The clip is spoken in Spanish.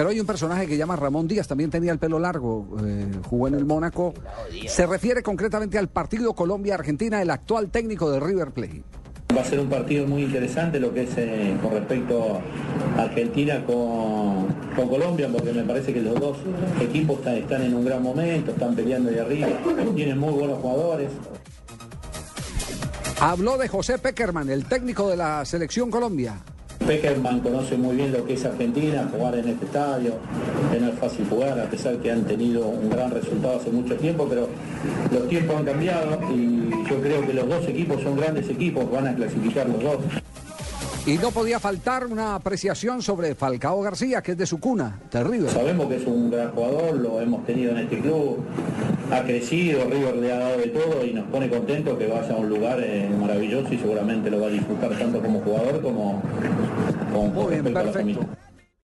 Pero hay un personaje que llama Ramón Díaz, también tenía el pelo largo, eh, jugó en el Mónaco. Se refiere concretamente al partido Colombia-Argentina, el actual técnico de River Plate. Va a ser un partido muy interesante lo que es eh, con respecto a Argentina con, con Colombia, porque me parece que los dos equipos están, están en un gran momento, están peleando de arriba, tienen muy buenos jugadores. Habló de José Peckerman, el técnico de la selección Colombia. Peckerman conoce muy bien lo que es Argentina, jugar en este estadio, no es fácil jugar, a pesar que han tenido un gran resultado hace mucho tiempo, pero los tiempos han cambiado y yo creo que los dos equipos son grandes equipos, van a clasificar los dos. Y no podía faltar una apreciación sobre Falcao García, que es de su cuna, de River. Sabemos que es un gran jugador, lo hemos tenido en este club, ha crecido, River le ha dado de todo y nos pone contentos que vaya a un lugar eh, maravilloso y seguramente lo va a disfrutar tanto como jugador como, como Muy bien, respecto a la perfecto. familia.